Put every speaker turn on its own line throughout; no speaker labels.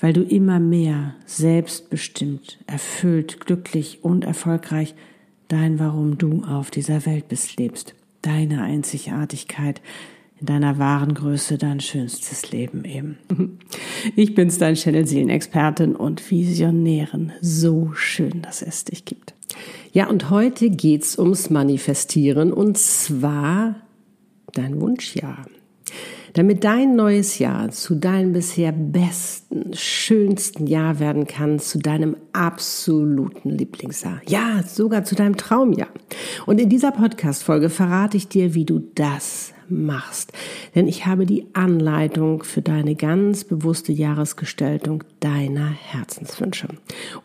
weil du immer mehr selbstbestimmt, erfüllt, glücklich und erfolgreich dein Warum du auf dieser Welt bist lebst, deine Einzigartigkeit, in deiner wahren Größe dein schönstes Leben eben. Ich bin's, dein Channel Seelenexpertin und Visionärin. So schön, dass es dich gibt. Ja, und heute geht's ums Manifestieren und zwar dein Wunschjahr damit dein neues Jahr zu deinem bisher besten, schönsten Jahr werden kann, zu deinem absoluten Lieblingsjahr. Ja, sogar zu deinem Traumjahr. Und in dieser Podcast-Folge verrate ich dir, wie du das machst. Denn ich habe die Anleitung für deine ganz bewusste Jahresgestaltung deiner Herzenswünsche.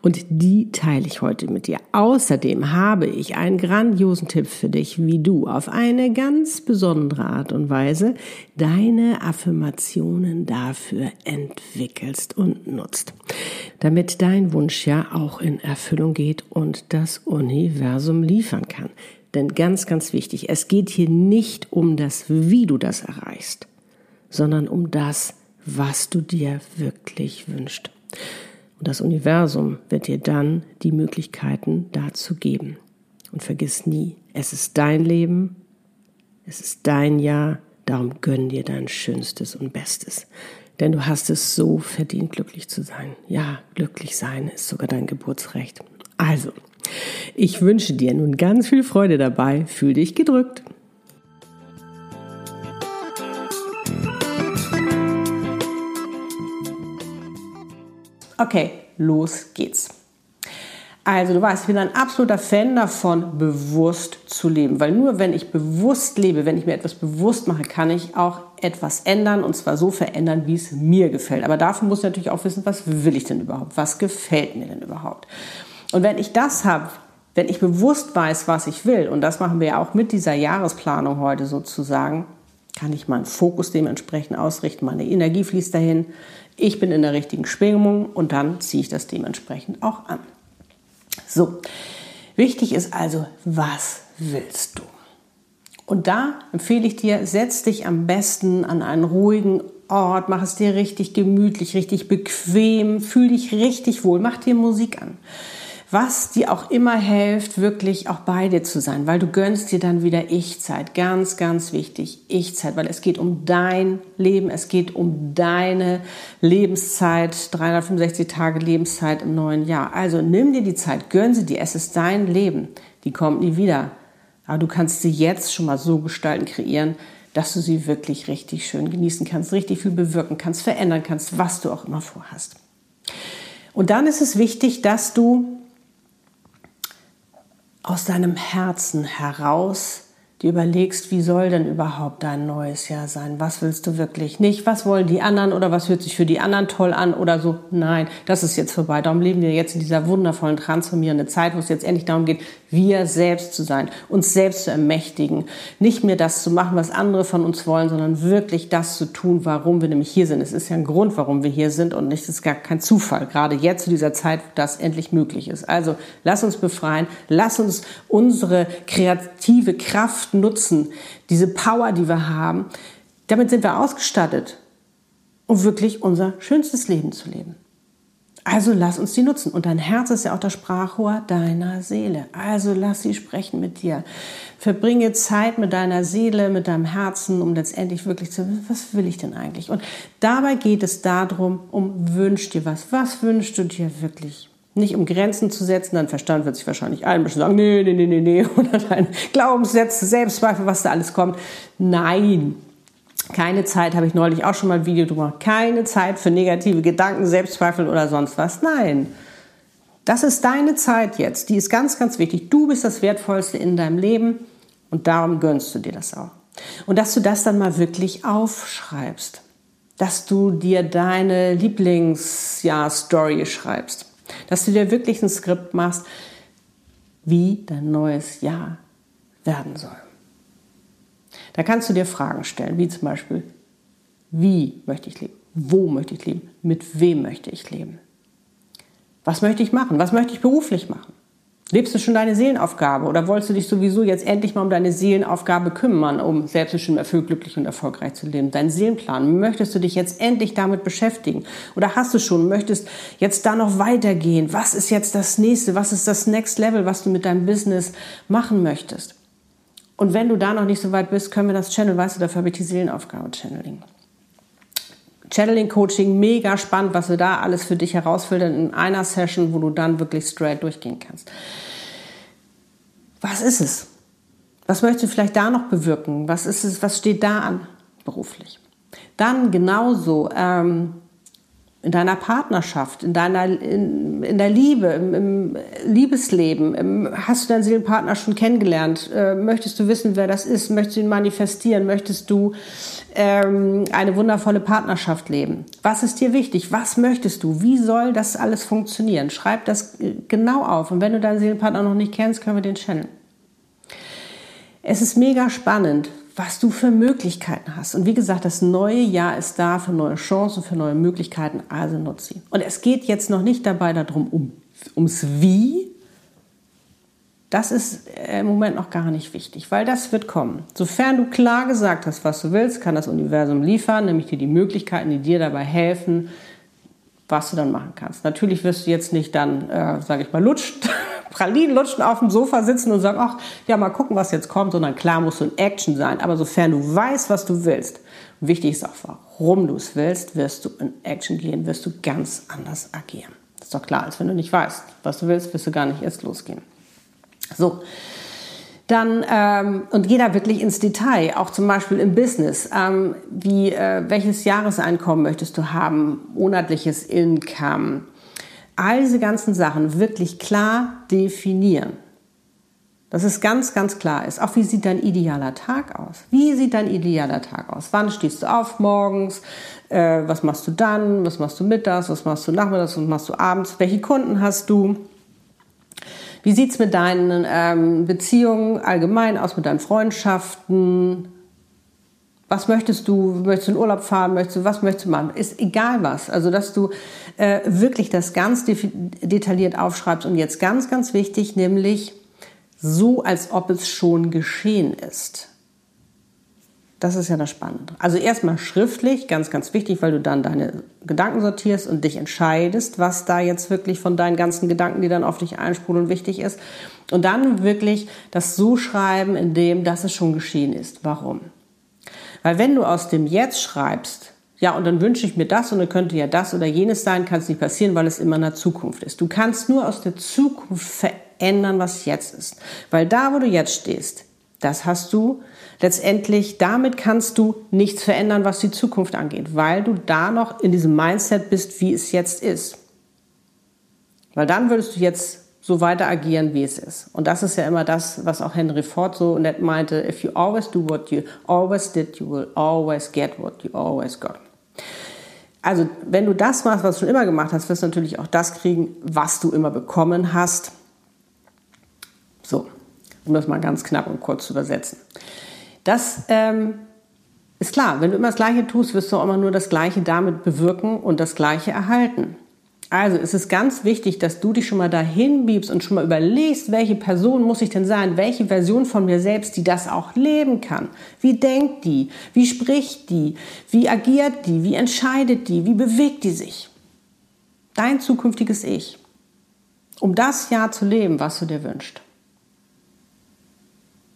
Und die teile ich heute mit dir. Außerdem habe ich einen grandiosen Tipp für dich, wie du auf eine ganz besondere Art und Weise deine Affirmationen dafür entwickelst und nutzt. Damit dein Wunsch ja auch in Erfüllung geht und das Universum liefern kann. Denn ganz, ganz wichtig, es geht hier nicht um das, wie du das erreichst, sondern um das, was du dir wirklich wünschst. Und das Universum wird dir dann die Möglichkeiten dazu geben. Und vergiss nie, es ist dein Leben, es ist dein Jahr, darum gönn dir dein Schönstes und Bestes. Denn du hast es so verdient, glücklich zu sein. Ja, glücklich sein ist sogar dein Geburtsrecht. Also, ich wünsche dir nun ganz viel Freude dabei. Fühl dich gedrückt. Okay, los geht's. Also du weißt, ich bin ein absoluter Fan davon, bewusst zu leben, weil nur wenn ich bewusst lebe, wenn ich mir etwas bewusst mache, kann ich auch etwas ändern und zwar so verändern, wie es mir gefällt. Aber dafür muss ich natürlich auch wissen, was will ich denn überhaupt? Was gefällt mir denn überhaupt? Und wenn ich das habe, wenn ich bewusst weiß, was ich will, und das machen wir ja auch mit dieser Jahresplanung heute sozusagen, kann ich meinen Fokus dementsprechend ausrichten, meine Energie fließt dahin, ich bin in der richtigen Schwingung und dann ziehe ich das dementsprechend auch an. So, wichtig ist also, was willst du? Und da empfehle ich dir, setz dich am besten an einen ruhigen Ort, mach es dir richtig gemütlich, richtig bequem, fühl dich richtig wohl, mach dir Musik an was dir auch immer hilft, wirklich auch bei dir zu sein, weil du gönnst dir dann wieder Ich-Zeit. Ganz, ganz wichtig, Ich-Zeit, weil es geht um dein Leben, es geht um deine Lebenszeit, 365 Tage Lebenszeit im neuen Jahr. Also nimm dir die Zeit, gönn sie dir, es ist dein Leben, die kommt nie wieder. Aber du kannst sie jetzt schon mal so gestalten, kreieren, dass du sie wirklich richtig schön genießen kannst, richtig viel bewirken kannst, verändern kannst, was du auch immer vorhast. Und dann ist es wichtig, dass du aus deinem Herzen heraus dir überlegst, wie soll denn überhaupt dein neues Jahr sein? Was willst du wirklich? Nicht, was wollen die anderen oder was hört sich für die anderen toll an oder so. Nein, das ist jetzt vorbei. Darum leben wir jetzt in dieser wundervollen, transformierenden Zeit, wo es jetzt endlich darum geht, wir selbst zu sein, uns selbst zu ermächtigen. Nicht mehr das zu machen, was andere von uns wollen, sondern wirklich das zu tun, warum wir nämlich hier sind. Es ist ja ein Grund, warum wir hier sind und nicht, es ist gar kein Zufall. Gerade jetzt zu dieser Zeit, wo das endlich möglich ist. Also, lass uns befreien. Lass uns unsere kreative Kraft Kraft nutzen, diese Power, die wir haben, damit sind wir ausgestattet, um wirklich unser schönstes Leben zu leben. Also lass uns die nutzen. Und dein Herz ist ja auch das Sprachrohr deiner Seele. Also lass sie sprechen mit dir. Verbringe Zeit mit deiner Seele, mit deinem Herzen, um letztendlich wirklich zu wissen, was will ich denn eigentlich? Und dabei geht es darum, um wünsch dir was. Was wünschst du dir wirklich? Nicht um Grenzen zu setzen, dein Verstand wird sich wahrscheinlich einmischen sagen, nee, nee, nee, nee, nee, oder deine Glaubenssätze, Selbstzweifel, was da alles kommt. Nein, keine Zeit, habe ich neulich auch schon mal ein Video drüber, keine Zeit für negative Gedanken, Selbstzweifel oder sonst was. Nein, das ist deine Zeit jetzt, die ist ganz, ganz wichtig. Du bist das Wertvollste in deinem Leben und darum gönnst du dir das auch. Und dass du das dann mal wirklich aufschreibst, dass du dir deine Lieblings-Story schreibst dass du dir wirklich ein Skript machst, wie dein neues Jahr werden soll. Da kannst du dir Fragen stellen, wie zum Beispiel, wie möchte ich leben? Wo möchte ich leben? Mit wem möchte ich leben? Was möchte ich machen? Was möchte ich beruflich machen? Lebst du schon deine Seelenaufgabe oder wolltest du dich sowieso jetzt endlich mal um deine Seelenaufgabe kümmern, um selbstbestimmt erfüllt, glücklich und erfolgreich zu leben? Dein Seelenplan, möchtest du dich jetzt endlich damit beschäftigen? Oder hast du schon, möchtest jetzt da noch weitergehen? Was ist jetzt das nächste? Was ist das Next Level, was du mit deinem Business machen möchtest? Und wenn du da noch nicht so weit bist, können wir das Channel, weißt du, dafür habe ich die Seelenaufgabe Channeling. Channeling Coaching, mega spannend, was wir da alles für dich herausfiltern in einer Session, wo du dann wirklich straight durchgehen kannst. Was ist es? Was möchtest du vielleicht da noch bewirken? Was ist es? Was steht da an beruflich? Dann genauso ähm, in deiner Partnerschaft, in deiner in, in der Liebe, im, im Liebesleben. Im, hast du deinen Seelenpartner schon kennengelernt? Äh, möchtest du wissen, wer das ist? Möchtest du ihn manifestieren? Möchtest du ähm, eine wundervolle Partnerschaft leben? Was ist dir wichtig? Was möchtest du? Wie soll das alles funktionieren? Schreib das genau auf. Und wenn du deinen Seelenpartner noch nicht kennst, können wir den channeln. Es ist mega spannend, was du für Möglichkeiten hast. Und wie gesagt, das neue Jahr ist da für neue Chancen, für neue Möglichkeiten, also nutze sie. Und es geht jetzt noch nicht dabei darum, um, ums Wie. Das ist im Moment noch gar nicht wichtig, weil das wird kommen. Sofern du klar gesagt hast, was du willst, kann das Universum liefern, nämlich dir die Möglichkeiten, die dir dabei helfen, was du dann machen kannst. Natürlich wirst du jetzt nicht dann, äh, sage ich mal, lutscht Pralinen lutschen auf dem Sofa sitzen und sagen, ach, ja, mal gucken, was jetzt kommt, sondern klar musst du in Action sein. Aber sofern du weißt, was du willst, wichtig ist auch, warum du es willst, wirst du in Action gehen, wirst du ganz anders agieren. Das ist doch klar, als wenn du nicht weißt, was du willst, wirst du gar nicht erst losgehen. So. Dann, ähm, und geh da wirklich ins Detail, auch zum Beispiel im Business. Ähm, wie, äh, welches Jahreseinkommen möchtest du haben? Monatliches Income? All diese ganzen Sachen wirklich klar definieren. Dass es ganz, ganz klar ist. Auch wie sieht dein idealer Tag aus? Wie sieht dein idealer Tag aus? Wann stehst du auf morgens? Äh, was machst du dann? Was machst du mittags? Was machst du nachmittags? Was machst du abends? Welche Kunden hast du? Wie sieht es mit deinen ähm, Beziehungen allgemein aus, mit deinen Freundschaften? Was möchtest du? Möchtest du in Urlaub fahren? Möchtest du, was möchtest du machen? Ist egal was. Also, dass du äh, wirklich das ganz detailliert aufschreibst. Und jetzt ganz, ganz wichtig, nämlich so, als ob es schon geschehen ist. Das ist ja das Spannende. Also erstmal schriftlich, ganz, ganz wichtig, weil du dann deine Gedanken sortierst und dich entscheidest, was da jetzt wirklich von deinen ganzen Gedanken, die dann auf dich einsprudeln, wichtig ist. Und dann wirklich das so schreiben, in dem, dass es schon geschehen ist. Warum? Weil wenn du aus dem Jetzt schreibst, ja, und dann wünsche ich mir das und dann könnte ja das oder jenes sein, kann es nicht passieren, weil es immer in der Zukunft ist. Du kannst nur aus der Zukunft verändern, was jetzt ist. Weil da, wo du jetzt stehst, das hast du letztendlich, damit kannst du nichts verändern, was die Zukunft angeht, weil du da noch in diesem Mindset bist, wie es jetzt ist. Weil dann würdest du jetzt so weiter agieren, wie es ist. Und das ist ja immer das, was auch Henry Ford so nett meinte, if you always do what you always did, you will always get what you always got. Also, wenn du das machst, was du schon immer gemacht hast, wirst du natürlich auch das kriegen, was du immer bekommen hast. So, um das mal ganz knapp und kurz zu übersetzen. Das ähm, ist klar, wenn du immer das Gleiche tust, wirst du auch immer nur das Gleiche damit bewirken und das Gleiche erhalten. Also es ist ganz wichtig, dass du dich schon mal dahin biebst und schon mal überlegst, welche Person muss ich denn sein, welche Version von mir selbst, die das auch leben kann. Wie denkt die? Wie spricht die? Wie agiert die? Wie entscheidet die? Wie bewegt die sich? Dein zukünftiges Ich. Um das Jahr zu leben, was du dir wünschst.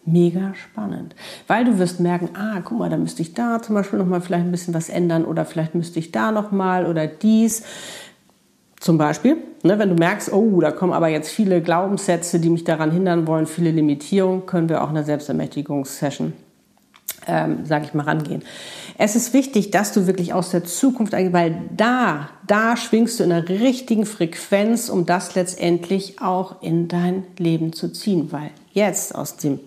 Mega spannend, weil du wirst merken, ah, guck mal, da müsste ich da zum Beispiel noch mal vielleicht ein bisschen was ändern oder vielleicht müsste ich da noch mal oder dies. Zum Beispiel, ne, wenn du merkst, oh, da kommen aber jetzt viele Glaubenssätze, die mich daran hindern wollen, viele Limitierungen, können wir auch eine Selbstermächtigungssession, ähm, sage ich mal, rangehen. Es ist wichtig, dass du wirklich aus der Zukunft, weil da, da schwingst du in einer richtigen Frequenz, um das letztendlich auch in dein Leben zu ziehen, weil jetzt aus dem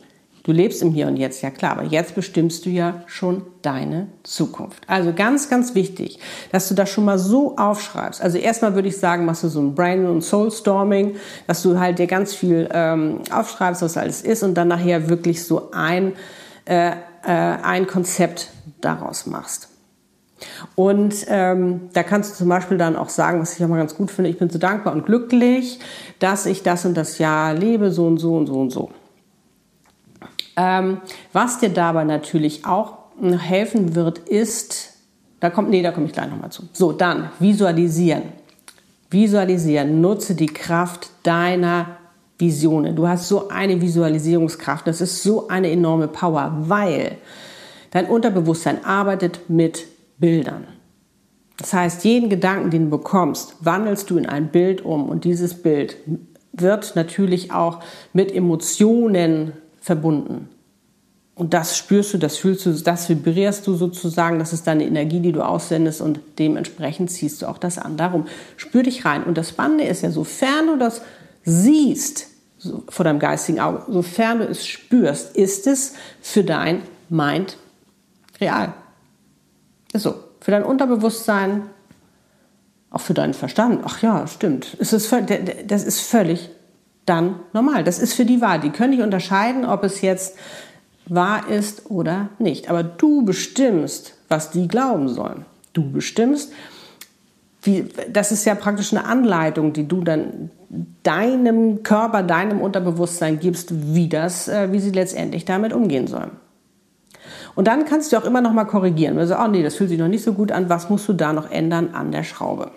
Du lebst im Hier und Jetzt, ja klar, aber jetzt bestimmst du ja schon deine Zukunft. Also ganz, ganz wichtig, dass du das schon mal so aufschreibst. Also erstmal würde ich sagen, machst du so ein Brain- und Soul-Storming, dass du halt dir ganz viel ähm, aufschreibst, was alles ist und dann nachher wirklich so ein, äh, äh, ein Konzept daraus machst. Und ähm, da kannst du zum Beispiel dann auch sagen, was ich auch mal ganz gut finde, ich bin so dankbar und glücklich, dass ich das und das Jahr lebe, so und so und so und so. Ähm, was dir dabei natürlich auch helfen wird, ist, da kommt, nee, da komme ich gleich nochmal zu. So, dann visualisieren. Visualisieren. Nutze die Kraft deiner Visionen. Du hast so eine Visualisierungskraft. Das ist so eine enorme Power, weil dein Unterbewusstsein arbeitet mit Bildern. Das heißt, jeden Gedanken, den du bekommst, wandelst du in ein Bild um und dieses Bild wird natürlich auch mit Emotionen verbunden. Und das spürst du, das fühlst du, das vibrierst du sozusagen, das ist deine Energie, die du aussendest und dementsprechend ziehst du auch das an. Darum spür dich rein. Und das Spannende ist ja, sofern du das siehst so vor deinem geistigen Auge, sofern du es spürst, ist es für dein Mind real. Ist so. Für dein Unterbewusstsein, auch für deinen Verstand. Ach ja, stimmt. Es ist, das ist völlig dann normal. Das ist für die wahr. Die können nicht unterscheiden, ob es jetzt wahr ist oder nicht. Aber du bestimmst, was die glauben sollen. Du bestimmst, wie, das ist ja praktisch eine Anleitung, die du dann deinem Körper, deinem Unterbewusstsein gibst, wie das, äh, wie sie letztendlich damit umgehen sollen. Und dann kannst du auch immer noch mal korrigieren. Also, oh nee, das fühlt sich noch nicht so gut an. Was musst du da noch ändern an der Schraube?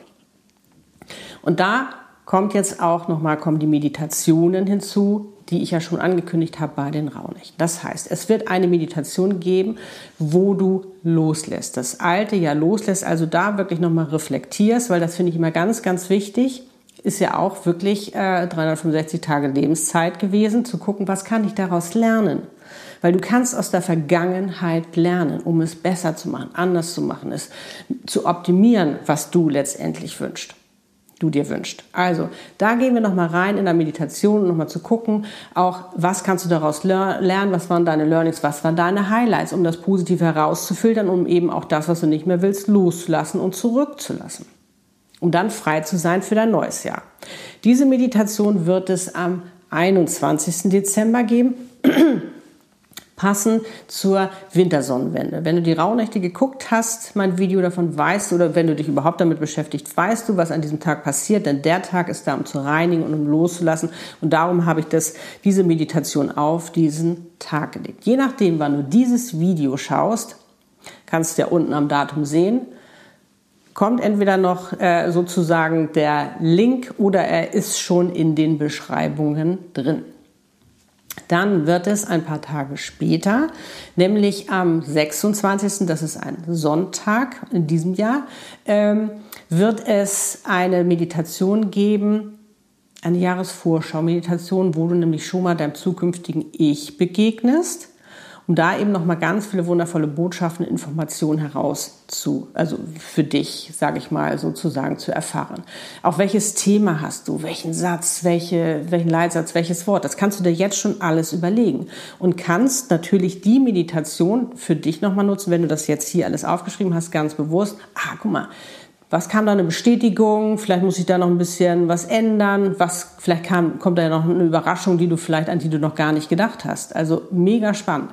Und da kommt jetzt auch nochmal, kommen die Meditationen hinzu, die ich ja schon angekündigt habe bei den Raunächten. Das heißt, es wird eine Meditation geben, wo du loslässt. Das Alte ja loslässt, also da wirklich nochmal reflektierst, weil das finde ich immer ganz, ganz wichtig. Ist ja auch wirklich äh, 365 Tage Lebenszeit gewesen, zu gucken, was kann ich daraus lernen. Weil du kannst aus der Vergangenheit lernen, um es besser zu machen, anders zu machen, es zu optimieren, was du letztendlich wünschst du dir wünschst. Also, da gehen wir nochmal rein in der Meditation, nochmal zu gucken, auch was kannst du daraus lernen, was waren deine Learnings, was waren deine Highlights, um das Positive herauszufiltern, um eben auch das, was du nicht mehr willst, loszulassen und zurückzulassen. Um dann frei zu sein für dein neues Jahr. Diese Meditation wird es am 21. Dezember geben passend zur Wintersonnenwende. Wenn du die Rauhnächte geguckt hast, mein Video davon weißt du, oder wenn du dich überhaupt damit beschäftigt, weißt du, was an diesem Tag passiert, denn der Tag ist da, um zu reinigen und um loszulassen. Und darum habe ich das, diese Meditation auf diesen Tag gelegt. Je nachdem, wann du dieses Video schaust, kannst du ja unten am Datum sehen, kommt entweder noch äh, sozusagen der Link oder er ist schon in den Beschreibungen drin. Dann wird es ein paar Tage später, nämlich am 26., das ist ein Sonntag in diesem Jahr, ähm, wird es eine Meditation geben, eine Jahresvorschau-Meditation, wo du nämlich schon mal deinem zukünftigen Ich begegnest um da eben noch mal ganz viele wundervolle Botschaften, Informationen heraus zu, also für dich, sage ich mal, sozusagen zu erfahren. Auch welches Thema hast du, welchen Satz, welche, welchen Leitsatz, welches Wort, das kannst du dir jetzt schon alles überlegen und kannst natürlich die Meditation für dich noch mal nutzen, wenn du das jetzt hier alles aufgeschrieben hast, ganz bewusst. Ah, guck mal, was kam da eine Bestätigung? Vielleicht muss ich da noch ein bisschen was ändern. Was, vielleicht kam, kommt da ja noch eine Überraschung, die du vielleicht, an die du noch gar nicht gedacht hast. Also mega spannend.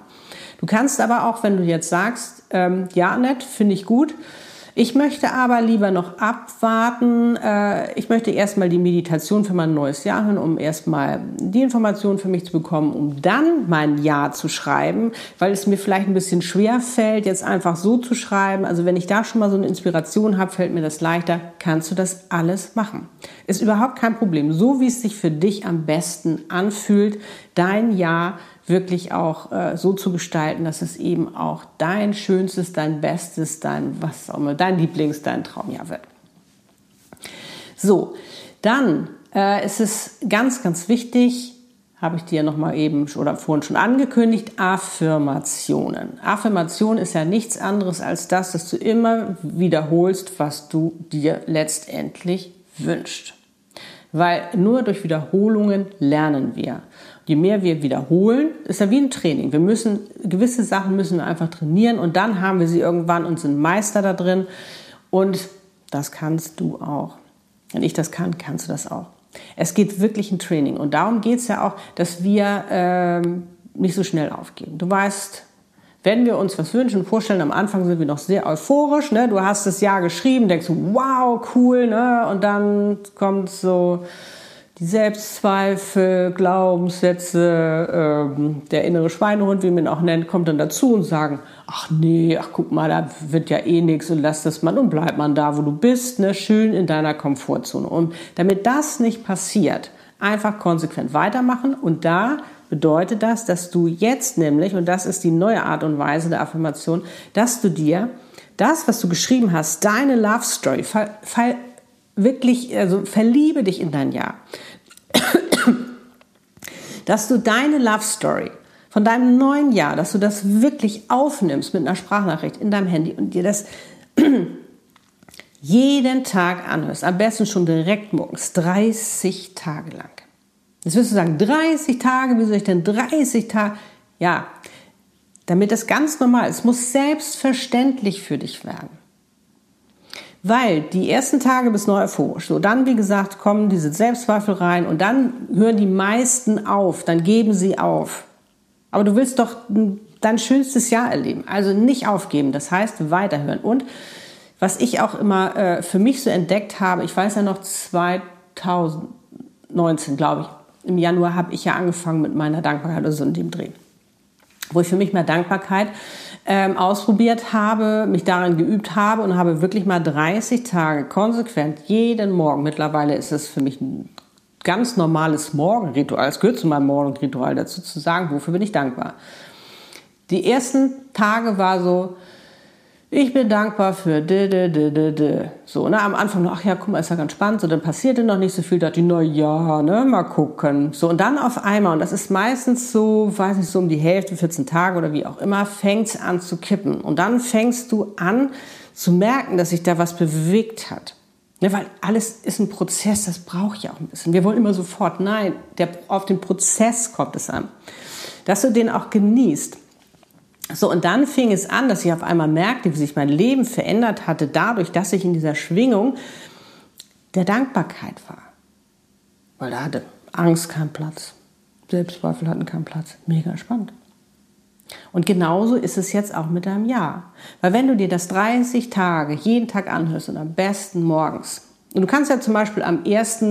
Du kannst aber auch, wenn du jetzt sagst, ähm, ja, nett, finde ich gut, ich möchte aber lieber noch abwarten. Äh, ich möchte erstmal die Meditation für mein neues Jahr hören, um erstmal die Informationen für mich zu bekommen, um dann mein Ja zu schreiben, weil es mir vielleicht ein bisschen schwer fällt, jetzt einfach so zu schreiben. Also wenn ich da schon mal so eine Inspiration habe, fällt mir das leichter. Kannst du das alles machen? Ist überhaupt kein Problem. So wie es sich für dich am besten anfühlt, dein Ja wirklich auch äh, so zu gestalten, dass es eben auch dein schönstes, dein bestes, dein was auch immer, dein Lieblings, dein Traumjahr wird. So, dann äh, ist es ganz, ganz wichtig, habe ich dir noch mal eben oder vorhin schon angekündigt, Affirmationen. Affirmation ist ja nichts anderes als das, dass du immer wiederholst, was du dir letztendlich wünschst. Weil nur durch Wiederholungen lernen wir. Je mehr wir wiederholen, ist ja wie ein Training. Wir müssen, gewisse Sachen müssen wir einfach trainieren und dann haben wir sie irgendwann und sind Meister da drin. Und das kannst du auch. Wenn ich das kann, kannst du das auch. Es geht wirklich ein Training und darum geht es ja auch, dass wir ähm, nicht so schnell aufgeben. Du weißt, wenn wir uns was wünschen und vorstellen, am Anfang sind wir noch sehr euphorisch. Ne? Du hast das Jahr geschrieben, denkst du, wow, cool, ne? und dann kommt so die Selbstzweifel, Glaubenssätze, ähm, der innere Schweinehund, wie man ihn auch nennt, kommt dann dazu und sagen, ach nee, ach guck mal, da wird ja eh nichts und lass das mal und bleib mal da, wo du bist, ne, schön in deiner Komfortzone. Und damit das nicht passiert, einfach konsequent weitermachen und da bedeutet das, dass du jetzt nämlich, und das ist die neue Art und Weise der Affirmation, dass du dir das, was du geschrieben hast, deine Love Story, wirklich, also verliebe dich in dein Jahr dass du deine Love Story von deinem neuen Jahr, dass du das wirklich aufnimmst mit einer Sprachnachricht in deinem Handy und dir das jeden Tag anhörst, am besten schon direkt morgens, 30 Tage lang. Jetzt wirst du sagen, 30 Tage, wie soll ich denn 30 Tage? Ja, damit das ganz normal ist, muss selbstverständlich für dich werden. Weil die ersten Tage bist du noch. So, dann, wie gesagt, kommen diese Selbstzweifel rein und dann hören die meisten auf, dann geben sie auf. Aber du willst doch dein schönstes Jahr erleben. Also nicht aufgeben, das heißt weiterhören. Und was ich auch immer äh, für mich so entdeckt habe, ich weiß ja noch 2019, glaube ich, im Januar habe ich ja angefangen mit meiner Dankbarkeit, also in dem Dreh, wo ich für mich mehr Dankbarkeit ähm, ausprobiert habe, mich daran geübt habe und habe wirklich mal 30 Tage konsequent jeden Morgen. Mittlerweile ist es für mich ein ganz normales Morgenritual. Es gehört zu meinem Morgenritual dazu zu sagen, wofür bin ich dankbar. Die ersten Tage war so, ich bin dankbar für d, d, d, d, d. So, ne, am Anfang noch, ach ja, guck mal, ist ja ganz spannend. So, dann passierte noch nicht so viel. Da dachte ich, na ja, ne, mal gucken. So, und dann auf einmal, und das ist meistens so, weiß nicht, so um die Hälfte, 14 Tage oder wie auch immer, fängt's an zu kippen. Und dann fängst du an zu merken, dass sich da was bewegt hat. Ne, weil alles ist ein Prozess, das braucht ja auch ein bisschen. Wir wollen immer sofort, nein, der, auf den Prozess kommt es an. Dass du den auch genießt. So, und dann fing es an, dass ich auf einmal merkte, wie sich mein Leben verändert hatte, dadurch, dass ich in dieser Schwingung der Dankbarkeit war. Weil da hatte Angst keinen Platz, Selbstzweifel hatten keinen Platz. Mega spannend. Und genauso ist es jetzt auch mit deinem Jahr. Weil wenn du dir das 30 Tage jeden Tag anhörst und am besten morgens, und du kannst ja zum Beispiel am 1.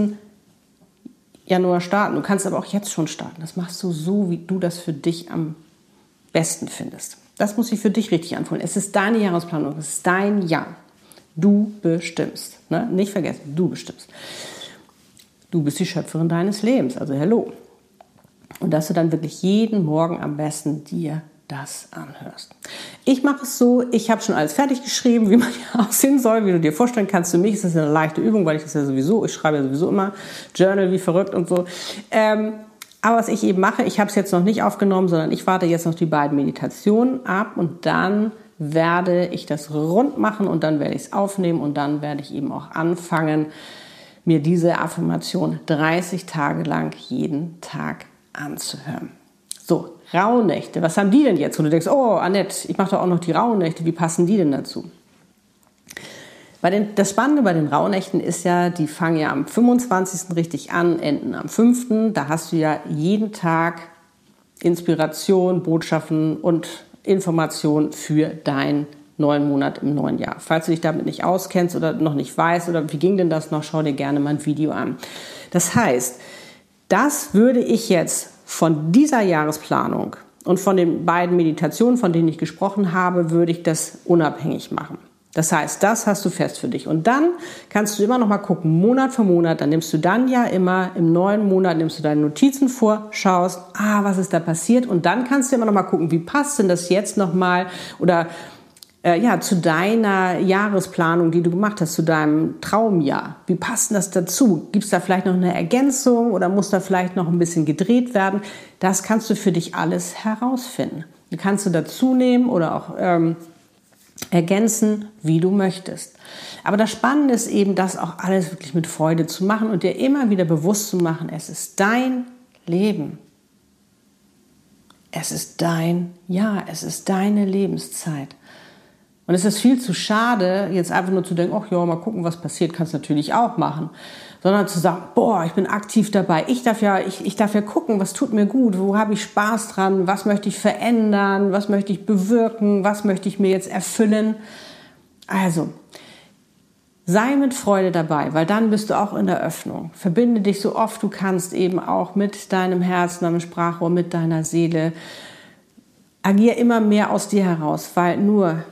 Januar starten, du kannst aber auch jetzt schon starten. Das machst du so, wie du das für dich am besten findest. Das muss sich für dich richtig anfühlen. Es ist deine Jahresplanung, es ist dein Jahr. Du bestimmst. Ne? Nicht vergessen, du bestimmst. Du bist die Schöpferin deines Lebens, also hello. Und dass du dann wirklich jeden Morgen am besten dir das anhörst. Ich mache es so, ich habe schon alles fertig geschrieben, wie man ja aussehen soll, wie du dir vorstellen kannst. Für mich ist das eine leichte Übung, weil ich das ja sowieso, ich schreibe ja sowieso immer Journal wie verrückt und so. Ähm, aber was ich eben mache, ich habe es jetzt noch nicht aufgenommen, sondern ich warte jetzt noch die beiden Meditationen ab und dann werde ich das rund machen und dann werde ich es aufnehmen und dann werde ich eben auch anfangen, mir diese Affirmation 30 Tage lang jeden Tag anzuhören. So, Rauhnächte, was haben die denn jetzt? Und du denkst, oh, Annette, ich mache doch auch noch die Rauhnächte, wie passen die denn dazu? Bei den, das Spannende bei den Rauhnächten ist ja, die fangen ja am 25. richtig an, enden am 5. Da hast du ja jeden Tag Inspiration, Botschaften und Informationen für deinen neuen Monat im neuen Jahr. Falls du dich damit nicht auskennst oder noch nicht weißt oder wie ging denn das noch, schau dir gerne mal ein Video an. Das heißt, das würde ich jetzt von dieser Jahresplanung und von den beiden Meditationen, von denen ich gesprochen habe, würde ich das unabhängig machen. Das heißt, das hast du fest für dich. Und dann kannst du immer noch mal gucken, Monat für Monat. Dann nimmst du dann ja immer im neuen Monat, nimmst du deine Notizen vor, schaust, ah, was ist da passiert? Und dann kannst du immer noch mal gucken, wie passt denn das jetzt noch mal oder äh, ja, zu deiner Jahresplanung, die du gemacht hast, zu deinem Traumjahr. Wie passt denn das dazu? Gibt es da vielleicht noch eine Ergänzung oder muss da vielleicht noch ein bisschen gedreht werden? Das kannst du für dich alles herausfinden. Die kannst du dazu nehmen oder auch ähm, ergänzen, wie du möchtest. Aber das Spannende ist eben, das auch alles wirklich mit Freude zu machen und dir immer wieder bewusst zu machen, es ist dein Leben. Es ist dein Jahr, es ist deine Lebenszeit. Und es ist viel zu schade, jetzt einfach nur zu denken, ach ja, mal gucken, was passiert, kannst natürlich auch machen. Sondern zu sagen, boah, ich bin aktiv dabei. Ich darf ja, ich, ich darf ja gucken, was tut mir gut, wo habe ich Spaß dran, was möchte ich verändern, was möchte ich bewirken, was möchte ich mir jetzt erfüllen. Also, sei mit Freude dabei, weil dann bist du auch in der Öffnung. Verbinde dich so oft du kannst eben auch mit deinem Herzen, deinem Sprachrohr, mit deiner Seele. Agier immer mehr aus dir heraus, weil nur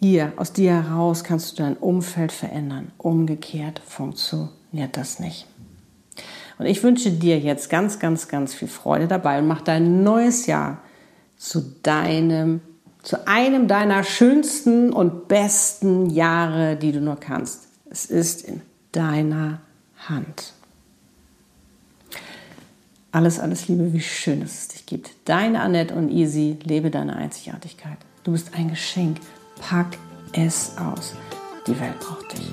hier, aus dir heraus kannst du dein Umfeld verändern. Umgekehrt funktioniert das nicht. Und ich wünsche dir jetzt ganz, ganz, ganz viel Freude dabei und mach dein neues Jahr zu deinem, zu einem deiner schönsten und besten Jahre, die du nur kannst. Es ist in deiner Hand. Alles, alles Liebe, wie schön dass es dich gibt. Deine Annette und Easy, lebe deine Einzigartigkeit. Du bist ein Geschenk Pack es aus. Die Welt braucht dich.